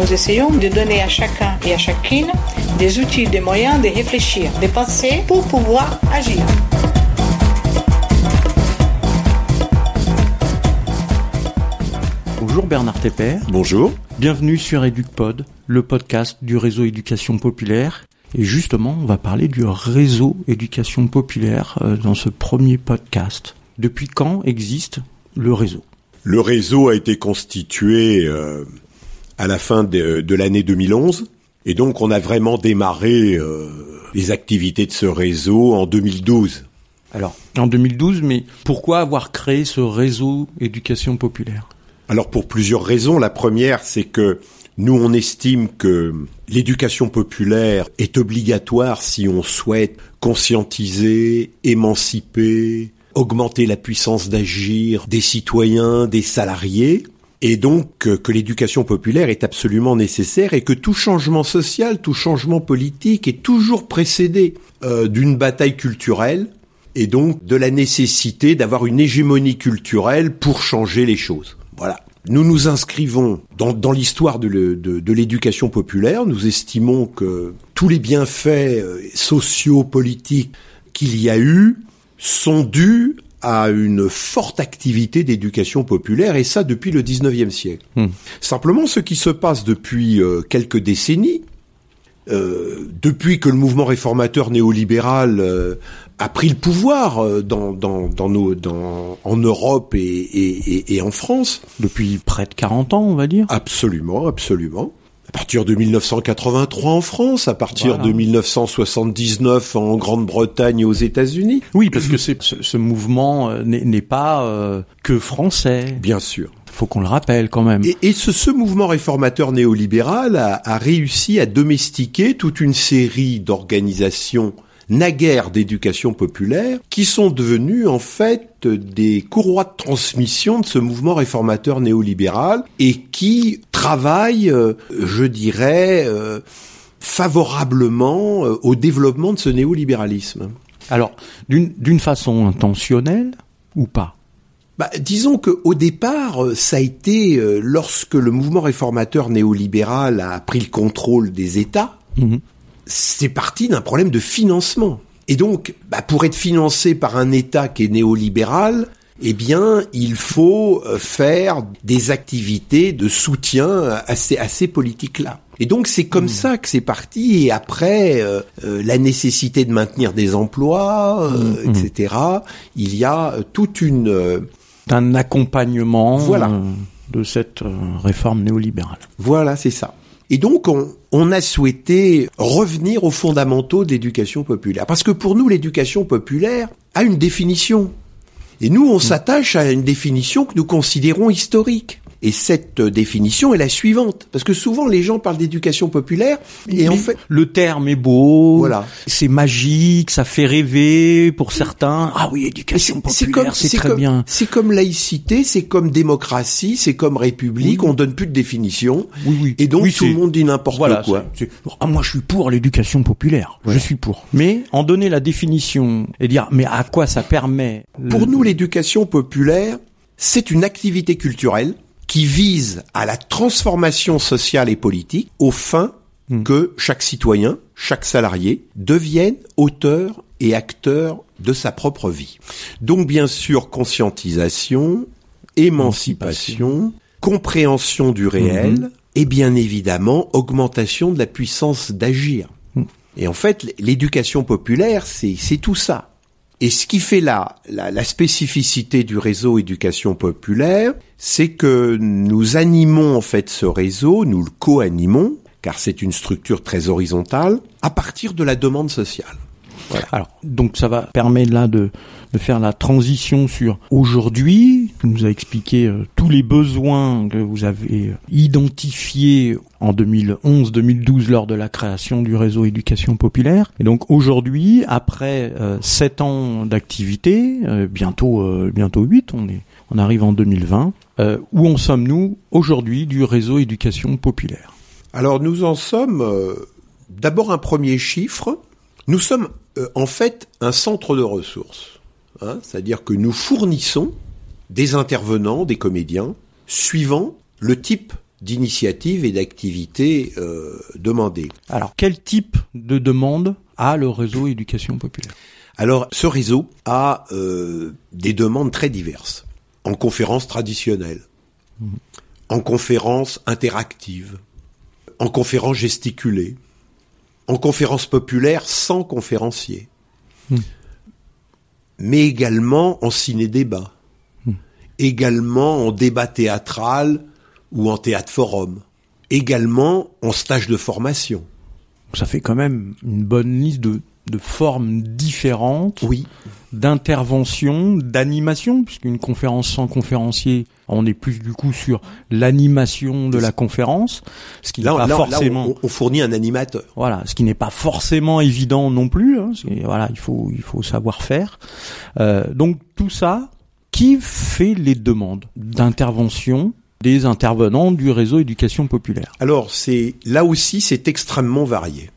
Nous essayons de donner à chacun et à chacune des outils, des moyens de réfléchir, de penser pour pouvoir agir. Bonjour Bernard Tepper. Bonjour. Bienvenue sur EducPod, le podcast du réseau éducation populaire. Et justement, on va parler du réseau éducation populaire euh, dans ce premier podcast. Depuis quand existe le réseau? Le réseau a été constitué euh, à la fin de, l'année 2011. Et donc on a vraiment démarré euh, les activités de ce réseau en 2012. Alors, en 2012, mais pourquoi avoir créé ce réseau éducation populaire? Alors pour plusieurs raisons. La première, c'est que nous, on estime que l'éducation populaire est obligatoire si on souhaite conscientiser, émanciper, augmenter la puissance d'agir des citoyens, des salariés, et donc que l'éducation populaire est absolument nécessaire et que tout changement social, tout changement politique est toujours précédé euh, d'une bataille culturelle et donc de la nécessité d'avoir une hégémonie culturelle pour changer les choses. Voilà. Nous nous inscrivons dans, l'histoire de l'éducation populaire. Nous estimons que tous les bienfaits euh, sociaux, politiques qu'il y a eu sont dus à une forte activité d'éducation populaire, et ça depuis le 19e siècle. Hmm. Simplement, ce qui se passe depuis euh, quelques décennies, euh, depuis que le mouvement réformateur néolibéral euh, a pris le pouvoir dans, dans, dans nos, dans, en Europe et, et, et, en France. Depuis près de 40 ans, on va dire. Absolument, absolument. À partir de 1983 en France, à partir de 1979 en Grande-Bretagne et aux États-Unis. Oui, parce que ce, ce mouvement n'est pas que français. Bien sûr faut qu'on le rappelle quand même. Et, ce, ce, mouvement réformateur néolibéral a, a, réussi à domestiquer toute une série d'organisations naguère d'éducation populaire qui sont devenues en fait des courroies de transmission de ce mouvement réformateur néolibéral et qui travaillent, euh, je dirais, euh, favorablement euh, au développement de ce néolibéralisme. Alors, d'une façon intentionnelle ou pas? Bah, disons que au départ, ça a été euh, lorsque le mouvement réformateur néolibéral a pris le contrôle des États, mhm. C'est parti d'un problème de financement. Et donc, bah, pour être financé par un État qui est néolibéral, eh bien, il faut euh, faire des activités de soutien à ces, à ces politiques-là. Et donc c'est comme mhm. ça que c'est parti. Et après, la nécessité de maintenir des emplois, mhm. etc. Il y a toute une un accompagnement voilà. de cette euh, réforme néolibérale. Voilà, c'est ça. Et donc, on, on, a souhaité revenir aux fondamentaux de l'éducation populaire. Parce que pour nous, l'éducation populaire a une définition. Et nous, on mm. s'attache à une définition que nous considérons historique. Et cette définition est la suivante, parce que souvent les gens parlent d'éducation populaire et en fait le terme est beau, voilà, c'est magique, ça fait rêver pour certains. Ah oui, éducation populaire, c'est très bien. C'est comme laïcité, c'est comme démocratie, c'est comme république. On donne plus de définition. Oui, oui. Et donc tout le monde dit n'importe quoi. Ah, moi je suis pour l'éducation populaire. Je suis pour. Mais en donner la définition et dire mais à quoi ça permet Pour nous, l'éducation populaire, c'est une activité culturelle qui vise à la transformation sociale et politique au fin hmm. que chaque citoyen, chaque salarié devienne auteur et acteur de sa propre vie. Donc bien sûr conscientisation, émancipation, compréhension du réel hmm. et bien évidemment augmentation de la puissance d'agir. Hmm. Et en fait, l'éducation populaire, c'est tout ça. Et ce qui fait là la, la, spécificité du réseau éducation populaire, c'est que nous animons en fait ce réseau, nous le co-animons, car c'est une structure très horizontale, à partir de la demande sociale. Alors, donc ça va permettre là de, de faire la transition sur aujourd'hui, nous a expliqué euh, tous les besoins que vous avez identifiés en 2011-2012 lors de la création du réseau éducation populaire. Et donc aujourd'hui, après euh, sept ans d'activité, euh, bientôt bientôt huit, on est on arrive en 2020. où en sommes-nous aujourd'hui du réseau éducation populaire? Alors nous en sommes d'abord un premier chiffre. Nous sommes en fait un centre de ressources. Hein, c'est-à-dire que nous fournissons des intervenants, des comédiens, suivant le type d'initiative et d'activité euh, demandée. Alors, quel type de demande a le réseau éducation populaire? Alors, ce réseau a euh, des demandes très diverses. En conférences traditionnelles, mmh. en conférences interactives, en conférences gesticulées, en conférences populaires sans conférencier. Mmh mais également en ciné-débat, hmm. Également en débat théâtral ou en théâtre forum, également en stage de formation. Ça fait quand même une bonne liste de, de formes différentes. Oui d'intervention, d'animation, puisqu'une conférence sans conférencier, on est plus du coup sur l'animation de la conférence, ce qui n'est pas forcément. on, fournit un animateur. Voilà, ce qui n'est pas forcément évident non plus. Hein, voilà, il faut il faut savoir faire. Euh, donc tout ça, qui fait les demandes d'intervention des intervenants du réseau éducation populaire Alors c'est là aussi c'est extrêmement varié.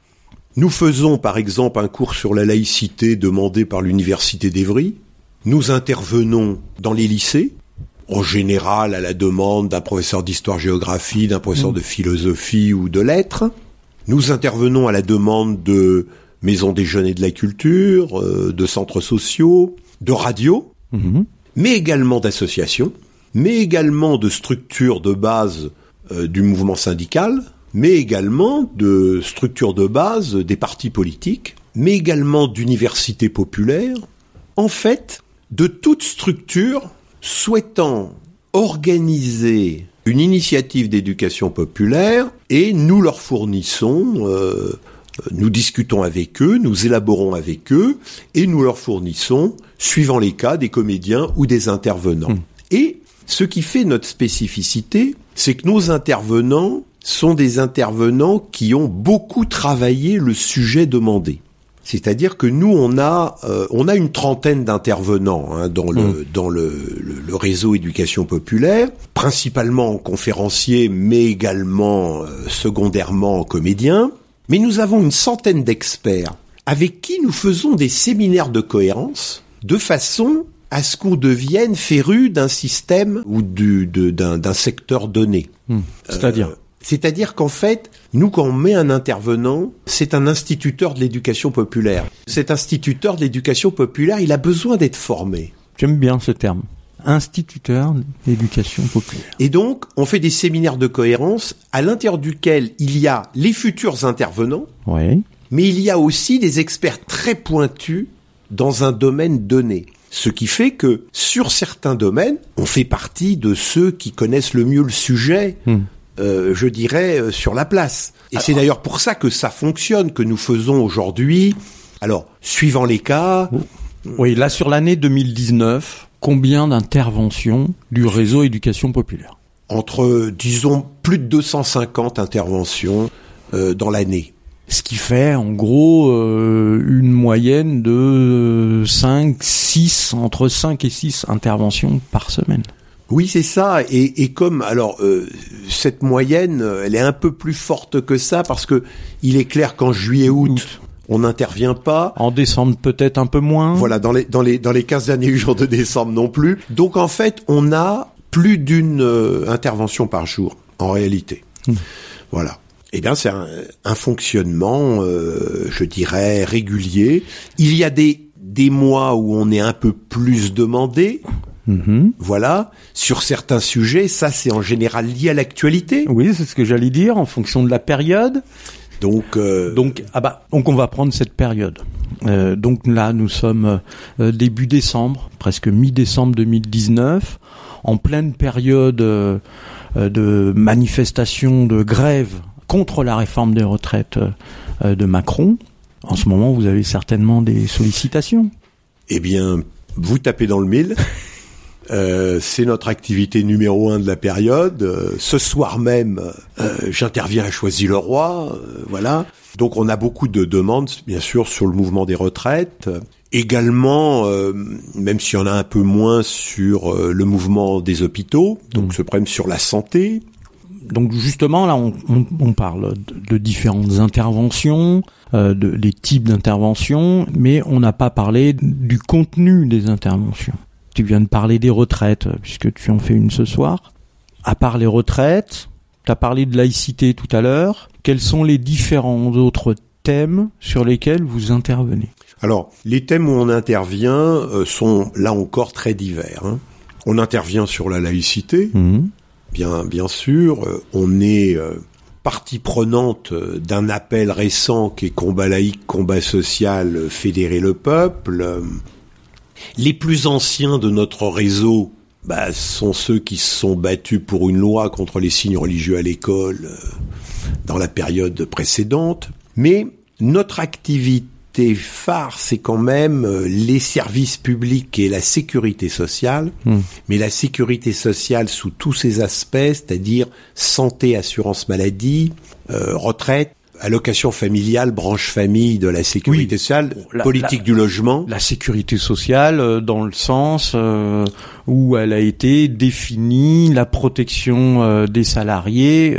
Nous faisons par exemple un cours sur la laïcité demandé par l'Université d'Evry. Nous intervenons dans les lycées, en général à la demande d'un professeur d'histoire-géographie, d'un professeur mmh. de philosophie ou de lettres. Nous intervenons à la demande de maisons des jeunes et de la culture, euh, de centres sociaux, de radios, mmh. Mais également d'associations, mais également de structures de base euh, du mouvement syndical, mais également de structures de base des partis politiques, mais également d'universités populaires, en fait, de toute structure souhaitant organiser une initiative d'éducation populaire et nous leur fournissons, euh, nous discutons avec eux, nous élaborons avec eux et nous leur fournissons, suivant les cas, des comédiens ou des intervenants. Mmh. Et ce qui fait notre spécificité, c'est que nos intervenants sont des intervenants qui ont beaucoup travaillé le sujet demandé. C'est-à-dire que nous, on a, euh, on a une trentaine d'intervenants hein, dans, le, mmh. dans le, le, réseau éducation populaire, principalement en conférenciers, mais également euh, secondairement en comédiens. Mais nous avons une centaine d'experts avec qui nous faisons des séminaires de cohérence de façon à ce qu'on devienne féru d'un système ou d'un secteur donné. Mmh. C'est-à-dire euh, c'est-à-dire qu'en fait, nous, quand on met un intervenant, c'est un instituteur de l'éducation populaire. Cet instituteur de l'éducation populaire, il a besoin d'être formé. J'aime bien ce terme. Instituteur d'éducation populaire. Et donc, on fait des séminaires de cohérence à l'intérieur duquel il y a les futurs intervenants, oui. mais il y a aussi des experts très pointus dans un domaine donné. Ce qui fait que sur certains domaines, on fait partie de ceux qui connaissent le mieux le sujet. Hmm. Euh, je dirais, euh, sur la place. Et c'est d'ailleurs pour ça que ça fonctionne, que nous faisons aujourd'hui. Alors, suivant les cas. Oui, là sur l'année 2019, combien d'interventions du réseau éducation populaire Entre, disons, plus de 250 interventions euh, dans l'année. Ce qui fait en gros une moyenne de 5, 6, entre 5 et 6 interventions par semaine. Oui, c'est ça. Et, comme alors euh, cette moyenne, euh, elle est un peu plus forte que ça parce que il est clair qu'en juillet-août, on n'intervient pas. En décembre, peut-être un peu moins. Voilà, dans les dans les dans les 15 derniers jours de décembre non plus. Donc en fait, on a plus d'une euh, intervention par jour en réalité. Hmm. Voilà. Eh bien, c'est un, fonctionnement, je dirais, régulier. Il y a des des mois où on est un peu plus demandé, Mhm. Voilà. Sur certains sujets, ça c'est en général lié à l'actualité. Oui, c'est ce que j'allais dire, en fonction de la période. Donc, euh... donc, ah bah, donc on va prendre cette période. Euh, donc là, nous sommes euh, début décembre, presque mi-décembre 2019, en pleine période euh, de manifestation, de grève contre la réforme des retraites de Macron. En ce moment, vous avez certainement des sollicitations. Eh bien, vous tapez dans le mille. Euh, c'est notre activité numéro un de la période. Euh, ce soir même, euh, j'interviens à Choisy-le-Roi. voilà. Donc on a beaucoup de demandes, bien sûr, sur le mouvement des retraites. Également, même s'il y en a un peu moins sur le mouvement des hôpitaux, donc mmh. ce problème sur la santé. Donc justement, là, on, on, on parle de, de, différentes interventions, de, des types d'interventions, mais on n'a pas parlé du contenu des interventions. Tu viens de parler des retraites, puisque tu en fais une ce soir. À part les retraites, tu as parlé de laïcité tout à l'heure. Quels sont les différents autres thèmes sur lesquels vous intervenez? Alors, les thèmes où on intervient euh, sont là encore très divers. Hein. On intervient sur la laïcité, mmh. bien, bien sûr. Euh, on est euh, partie prenante d'un appel récent qui est combat laïque, combat social, fédérer le peuple. Les plus anciens de notre réseau bah, sont ceux qui se sont battus pour une loi contre les signes religieux à l'école euh, dans la période précédente. Mais notre activité phare, c'est quand même euh, les services publics et la sécurité sociale, hmm. mais la sécurité sociale sous tous ses aspects, c'est-à-dire santé, assurance maladie, euh, retraite, allocation familiale, branche famille de la sécurité sociale, politique du logement. La sécurité sociale euh, dans le sens euh, où elle a été définie la protection euh, des salariés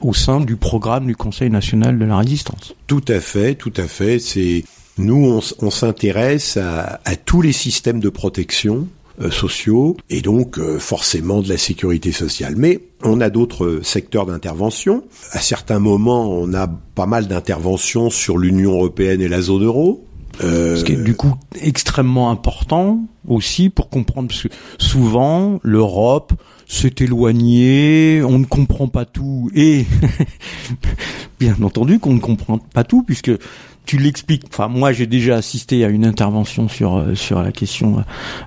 au sein du programme du Conseil national de la résistance. Tout à fait, tout à fait. C'est nous on, s'intéresse à, à tous les systèmes de protection euh, sociaux et donc euh, forcément de la sécurité sociale. Mais on a d'autres secteurs d'intervention. À certains moments, on a pas mal d'interventions sur l'Union européenne et la zone euro. Euh... Ce qui est du coup extrêmement important aussi pour comprendre, parce que souvent l'Europe s'est éloignée, on ne comprend pas tout, et bien entendu qu'on ne comprend pas tout, puisque tu l'expliques. Enfin, moi, j'ai déjà assisté à une intervention sur euh, sur la question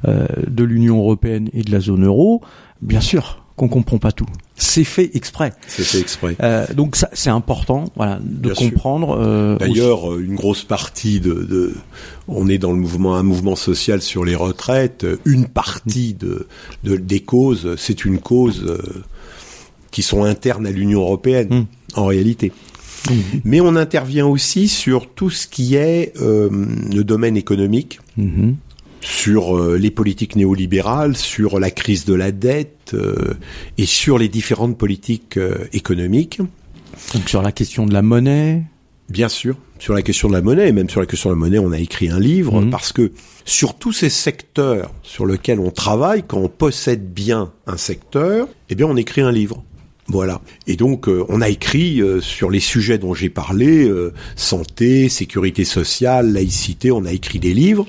euh, de l'Union européenne et de la zone euro. Bien sûr qu'on comprend pas tout. C'est fait exprès. C'est fait exprès. Euh, donc ça, c'est important, voilà, de comprendre. Euh, D'ailleurs, une grosse partie de, de, on est dans le mouvement, un mouvement social sur les retraites. Une partie de, de des causes, c'est une cause euh, qui sont internes à l'Union européenne, hmm. en réalité. Mhm. Mais on intervient aussi sur tout ce qui est euh, le domaine économique, mhm. Sur euh, les politiques néolibérales, sur la crise de la dette euh, et sur les différentes politiques économiques. Donc sur la question de la monnaie Bien sûr, sur la question de la monnaie, et même sur la question de la monnaie, on a écrit un livre, mhm. parce que sur tous ces secteurs sur lesquels on travaille, quand on possède bien un secteur, eh bien on écrit un livre. Voilà. Et donc, euh, on a écrit euh, sur les sujets dont j'ai parlé, euh, santé, sécurité sociale, laïcité, on a écrit des livres,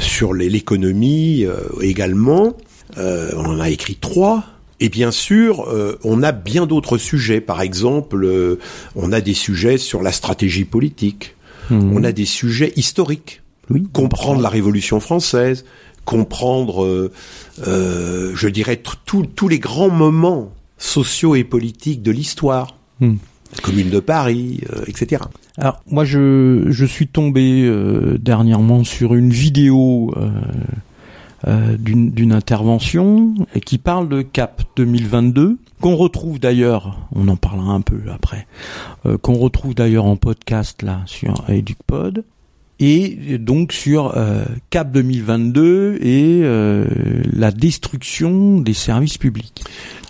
sur l'économie également, on en a écrit trois. Et bien sûr, on a bien d'autres sujets. Par exemple, on a des sujets sur la stratégie politique. Mmh. On a des sujets historiques. Oui, comprendre la Révolution française, comprendre, je dirais, tous les grands moments sociaux et politiques de l'histoire. Hmm. Commune de Paris, euh, etc. Alors moi je, je suis tombé euh, dernièrement sur une vidéo euh, d'une intervention qui parle de Cap 2022 qu'on retrouve d'ailleurs, on en parlera un peu après, qu'on retrouve d'ailleurs en podcast là sur EducPod et donc sur Cap 2022 et la destruction des services publics.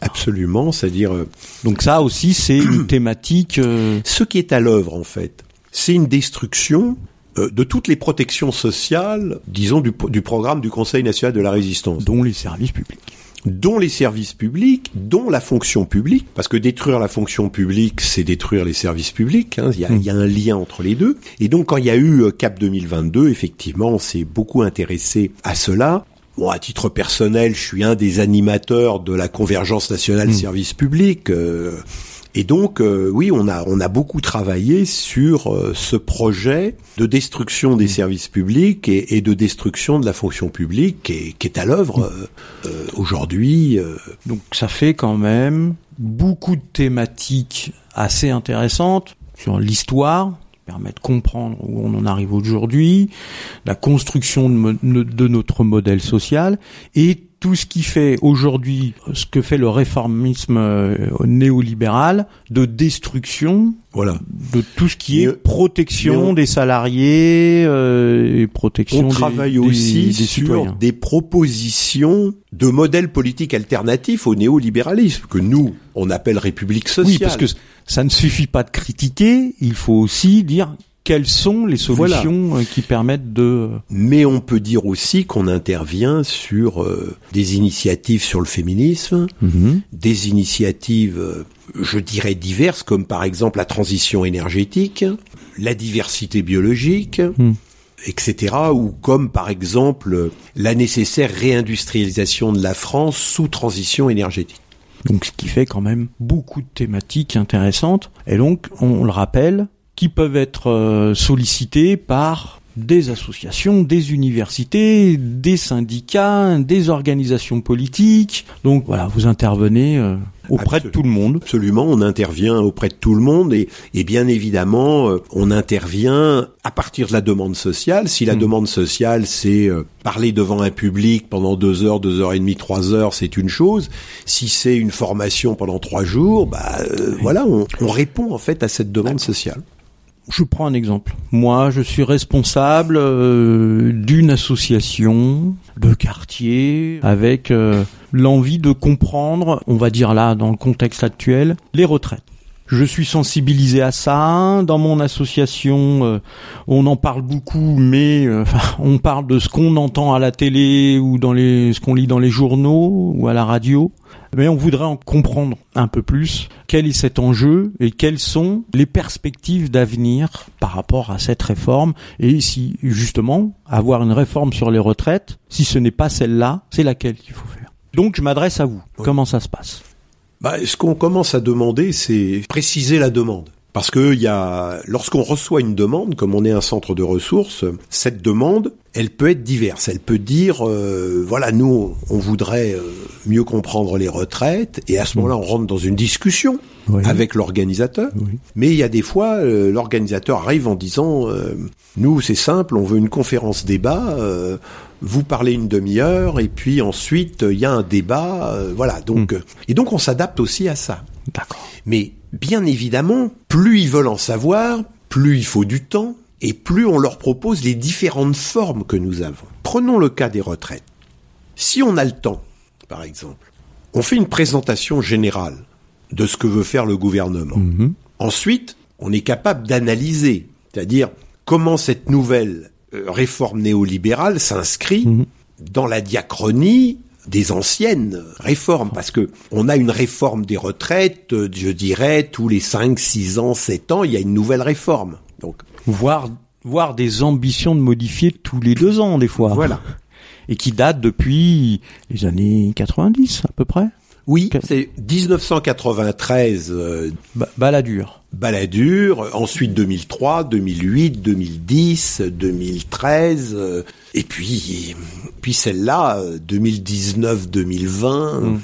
Absolument, c'est-à-dire. Euh, Donc ça aussi, c'est une thématique. Euh, Ce qui est à l'œuvre, en fait, c'est une destruction euh, de toutes les protections sociales, disons, du, du, programme du Conseil national de la résistance. Dont les services publics. Dont les services publics, dont la fonction publique, parce que détruire la fonction publique, c'est détruire les services publics, hein, il, y a, y, a, un lien entre les deux. Et donc quand il y a eu CAP 2022, effectivement, on s'est beaucoup intéressé à cela. Bon, à titre personnel, je suis un des animateurs de la convergence nationale mmh. service public. Euh, et donc, euh, oui, on a on a beaucoup travaillé sur euh, ce projet de destruction des mmh. services publics et, et, de destruction de la fonction publique qui est, qui est à l'œuvre mmh. aujourd'hui. Donc, ça fait quand même beaucoup de thématiques assez intéressantes sur l'histoire, permet de comprendre où on en arrive aujourd'hui, la construction de, notre modèle social et tout ce qui fait aujourd'hui ce que fait le réformisme euh, néolibéral de destruction Voilà. de tout ce qui est Mais- protection on- des salariés euh, et protection On travaille des- aussi des sur citoyens. des propositions de modèles politiques alternatifs au néolibéralisme que nous on appelle République sociale. Oui, parce que ça ne suffit pas de critiquer, il faut aussi dire quelles sont les solutions euh, qui permettent de Mais on peut dire aussi qu'on intervient sur euh, des initiatives sur le féminisme, des initiatives, euh, je dirais, diverses, comme par exemple la transition énergétique, la diversité biologique, Hmm. etc., ou comme par exemple la nécessaire réindustrialisation de la France sous transition énergétique. Donc ce qui fait quand même beaucoup de thématiques intéressantes. Et donc, on le rappelle, qui peuvent être euh, sollicitées par des associations, des universités, des syndicats, des organisations politiques. Donc voilà, vous intervenez euh, auprès de tout le monde. Absolument, on intervient auprès de tout le monde et, et bien évidemment, euh, on intervient à partir de la demande sociale. Si la Mm. demande sociale, c'est euh, parler devant un public pendant deux heures, deux heures et demie, trois heures, c'est une chose. Si c'est une formation pendant trois jours, bah euh, voilà, on, on répond en fait à cette demande sociale. Je prends un exemple. Moi, je suis responsable euh, d'une association de quartier avec euh, l'envie de comprendre, on va dire là, dans le contexte actuel, les retraites. Je suis sensibilisé à ça. Dans mon association, euh, on en parle beaucoup, mais euh, on parle de ce qu'on entend à la télé ou dans les, ce qu'on lit dans les journaux ou à la radio. Mais on voudrait en comprendre un peu plus quel est cet enjeu et quelles sont les perspectives d'avenir par rapport à cette réforme et si justement avoir une réforme sur les retraites, si ce n'est pas celle-là, c'est laquelle qu'il faut faire? Donc je m'adresse à vous. Comment ça se passe? Bah, ce qu'on commence à demander, c'est préciser la demande. Parce que il y a, lorsqu'on reçoit une demande, comme on est un centre de ressources, cette demande, elle peut être diverse. Elle peut dire, euh, voilà, nous, on voudrait euh, mieux comprendre les retraites, et à ce moment-là, on rentre dans une discussion Oui. avec l'organisateur. Oui. Mais il y a des fois, euh, l'organisateur arrive en disant, euh, nous, c'est simple, on veut une conférence débat. euh, vous parlez une demi-heure et puis ensuite il y a un débat, euh, voilà. Donc euh, et donc on s'adapte aussi à ça. D'accord. Mais bien évidemment, plus ils veulent en savoir, plus il faut du temps et plus on leur propose les différentes formes que nous avons. Prenons le cas des retraites. Si on a le temps, par exemple, on fait une présentation générale de ce que veut faire le gouvernement. Mhm. Ensuite, on est capable d'analyser, c'est-à-dire comment cette nouvelle euh, réforme néolibérale s'inscrit Mhm. dans la diachronie des anciennes réformes, parce que on a une réforme des retraites, euh, je dirais, tous les 5, 6 ans, 7 ans, il y a une nouvelle réforme. Donc, Voir, voir des ambitions de modifier tous les deux ans des fois. voilà. Et qui datent depuis les années 90 à peu près. Oui, c'est 1993, euh, Ba- Balladur. Balladur, ensuite 2003, 2008, 2010, 2013, euh, et puis puis celle-là, euh, 2019, 2020. Mm.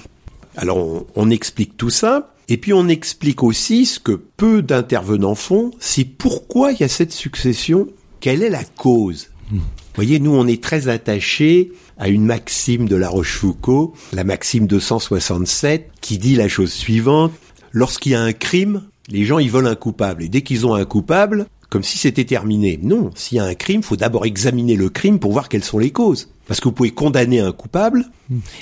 Alors on, on explique tout ça, et puis on explique aussi ce que peu d'intervenants font, c'est pourquoi il y a cette succession, quelle est la cause? Vous voyez, nous on est très attachés à une maxime de La Rochefoucauld, la maxime 267, qui dit la chose suivante lorsqu'il y a un crime, les gens ils veulent un coupable. Et dès qu'ils ont un coupable, comme si c'était terminé. Non, s'il y a un crime, faut d'abord examiner le crime pour voir quelles sont les causes. Parce que vous pouvez condamner un coupable,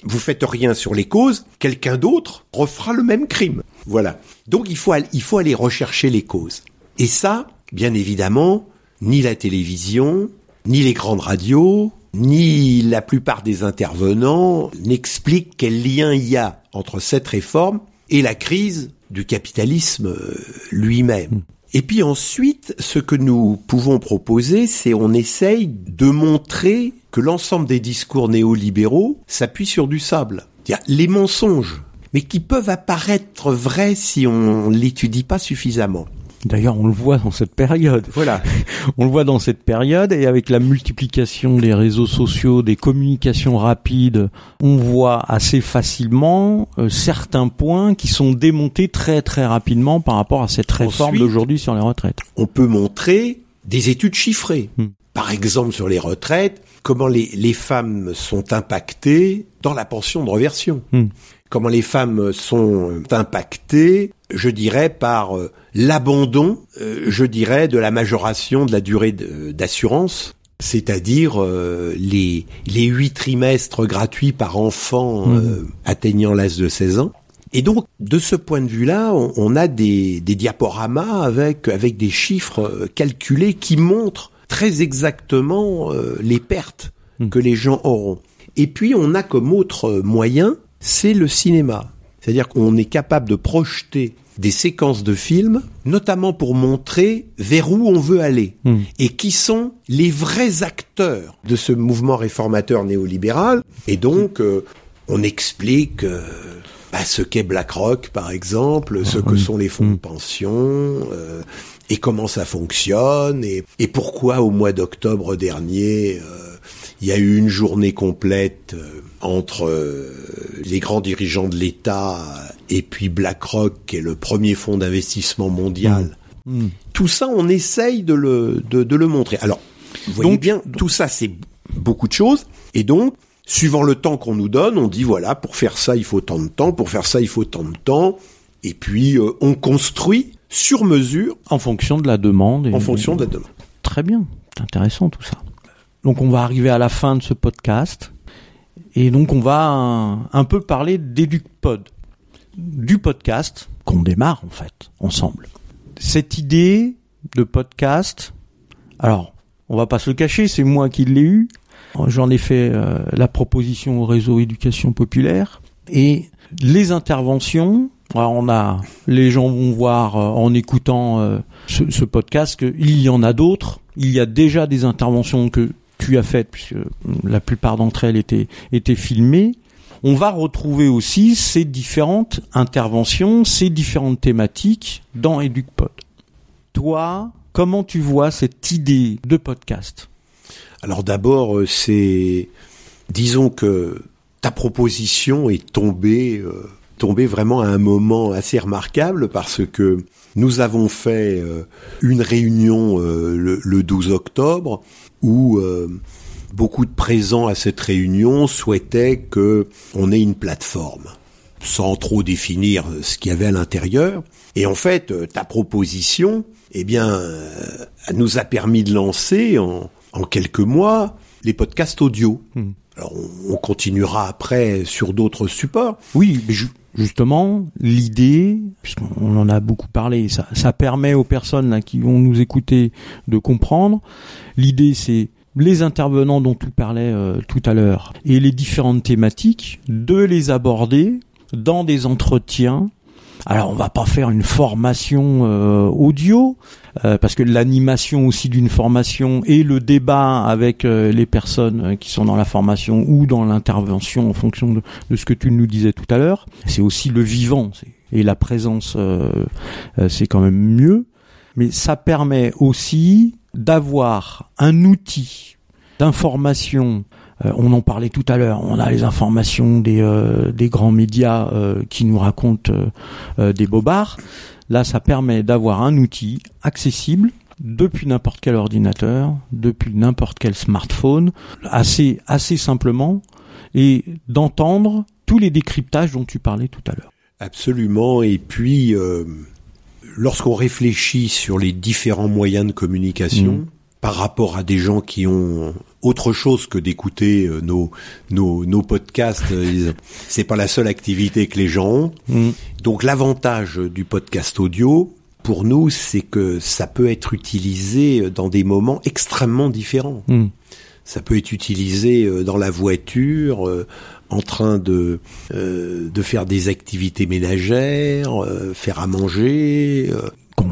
vous faites rien sur les causes, quelqu'un d'autre refera le même crime. Voilà. Donc il faut, il faut aller rechercher les causes. Et ça, bien évidemment, ni la télévision, ni les grandes radios, ni la plupart des intervenants n'expliquent quel lien il y a entre cette réforme et la crise du capitalisme euh, lui-même. Et puis ensuite, ce que nous pouvons proposer, c'est on essaye de montrer que l'ensemble des discours néolibéraux s'appuient sur du sable. C'est-à-dire les mensonges, mais qui peuvent apparaître vrais si on l'étudie pas suffisamment. D'ailleurs, on le voit dans cette période. Voilà. On le voit dans cette période et avec la multiplication des réseaux sociaux, des communications rapides, on voit assez facilement euh, certains points qui sont démontés très très rapidement par rapport à cette réforme d'aujourd'hui sur les retraites. on peut montrer des études chiffrées. Hmm. Par exemple, sur les retraites, comment les, les femmes sont impactées dans la pension de reversion. Hmm. Comment les femmes sont impactées, je dirais, par euh, l'abandon, euh, je dirais, de la majoration de la durée d'assurance, c'est-à-dire euh, les, les huit trimestres gratuits par enfant euh, atteignant l'âge de 16 ans. Et donc, de ce point de vue-là, on, on a des, des diaporamas avec, avec des chiffres euh, calculés qui montrent très exactement euh, les pertes Mm. que les gens auront. Et puis, on a comme autre euh, moyen, c'est le cinéma. C'est-à-dire qu'on est capable de projeter des séquences de films, notamment pour montrer vers où on veut aller Mm. et qui sont les vrais acteurs de ce mouvement réformateur néolibéral. Et donc, euh, on explique euh, bah, ce qu'est BlackRock, par exemple, ce que oui. sont les fonds de pension, euh, et comment ça fonctionne, et, et pourquoi au mois d'octobre dernier, euh, il y a eu une journée complète euh, entre euh, les grands dirigeants de l'État et puis BlackRock, qui est le premier fonds d'investissement mondial. Hmm. Tout ça, on essaye de le, de, de le montrer. Alors, vous voyez Donc- bien, tout ça, c'est beaucoup de choses. Et donc, suivant le temps qu'on nous donne, on dit, voilà, pour faire ça, il faut tant de temps, pour faire ça, il faut tant de temps. Et puis, euh, on construit sur mesure En fonction de la demande. et en fonction de la demande. Très bien, c'est intéressant tout ça. Donc on va arriver à la fin de ce podcast et donc on va un, peu parler d'EducPod, du podcast qu'on démarre en fait ensemble. Cette idée de podcast, alors on va pas se le cacher, c'est moi qui l'ai eu. J'en ai fait euh, la proposition au réseau éducation populaire et les interventions. Alors on a, les gens vont voir euh, en écoutant euh, ce, ce podcast qu'il y en a d'autres. Il y a déjà des interventions que tu as faites puisque la plupart d'entre elles étaient étaient filmées. On va retrouver aussi ces différentes interventions, ces différentes thématiques dans EducPod. Toi, comment tu vois cette idée de podcast? Alors d'abord, euh, c'est, disons que ta proposition est tombée, euh, tombée vraiment à un moment assez remarquable parce que nous avons fait euh, une réunion euh, le, le 12 octobre où euh, beaucoup de présents à cette réunion souhaitaient que on ait une plateforme sans trop définir euh, ce qu'il y avait à l'intérieur. Et en fait, euh, ta proposition, eh bien, nous a permis de lancer en, en quelques mois les podcasts audio. Hmm. Alors, on, on continuera après sur d'autres supports. Oui, mais ju- justement, l'idée, puisqu'on en a beaucoup parlé, ça, permet aux personnes qui vont nous écouter de comprendre. L'idée, c'est les intervenants dont tu parlais euh, tout à l'heure et les différentes thématiques, de les aborder dans des entretiens. Alors, on va pas faire une formation euh, audio, euh, parce que l'animation aussi d'une formation et le débat avec euh, les personnes qui sont dans la formation ou dans l'intervention en fonction de, de ce que tu nous disais tout à l'heure, c'est aussi le vivant et la présence, c'est quand même mieux. Mais ça permet aussi d'avoir un outil d'information. Euh, on en parlait tout à l'heure. On a les informations des, euh, des grands médias euh, qui nous racontent euh, euh, des bobards. Là, ça permet d'avoir un outil accessible depuis n'importe quel ordinateur, depuis n'importe quel smartphone, assez assez simplement, et d'entendre tous les décryptages dont tu parlais tout à l'heure. Absolument. Et puis, euh, lorsqu'on réfléchit sur les différents moyens de communication, Mm. par rapport à des gens qui ont autre chose que d'écouter euh, nos, nos, nos podcasts, euh, c'est pas la seule activité que les gens ont. Mm. Donc l'avantage du podcast audio, pour nous, c'est que ça peut être utilisé dans des moments extrêmement différents. Mm. Ça peut être utilisé euh, dans la voiture, euh, en train de euh, de faire des activités ménagères, euh, faire à manger.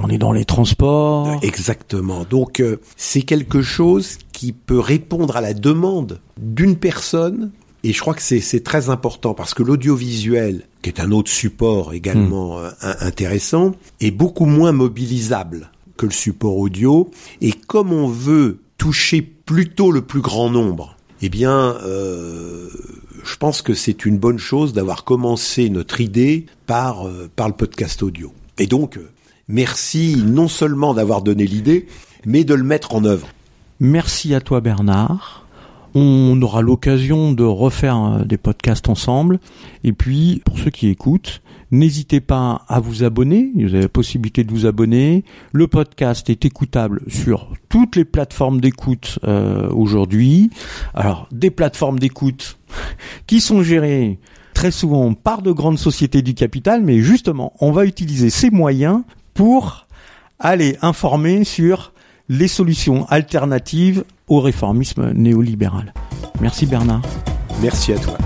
Euh, on est dans les transports, exactement. Donc euh, c'est quelque chose qui peut répondre à la demande d'une personne. Et je crois que c'est c'est très important parce que l'audiovisuel, qui est un autre support également euh, in- intéressant, est beaucoup moins mobilisable que le support audio. Et comme on veut toucher plutôt le plus grand nombre, eh bien, euh, je pense que c'est une bonne chose d'avoir commencé notre idée par euh, par le podcast audio. Et donc, euh, merci non seulement d'avoir donné l'idée, mais de le mettre en œuvre. merci à toi Bernard. On aura l'occasion de refaire euh, des podcasts ensemble. Et puis, pour ceux qui écoutent, n'hésitez pas à vous abonner. Vous avez la possibilité de vous abonner. Le podcast est écoutable sur toutes les plateformes d'écoute euh, aujourd'hui. Alors, des plateformes d'écoute qui sont gérées très souvent par de grandes sociétés du capital, mais justement, on va utiliser ces moyens pour aller informer sur les solutions alternatives au réformisme néolibéral. Merci Bernard. Merci à toi.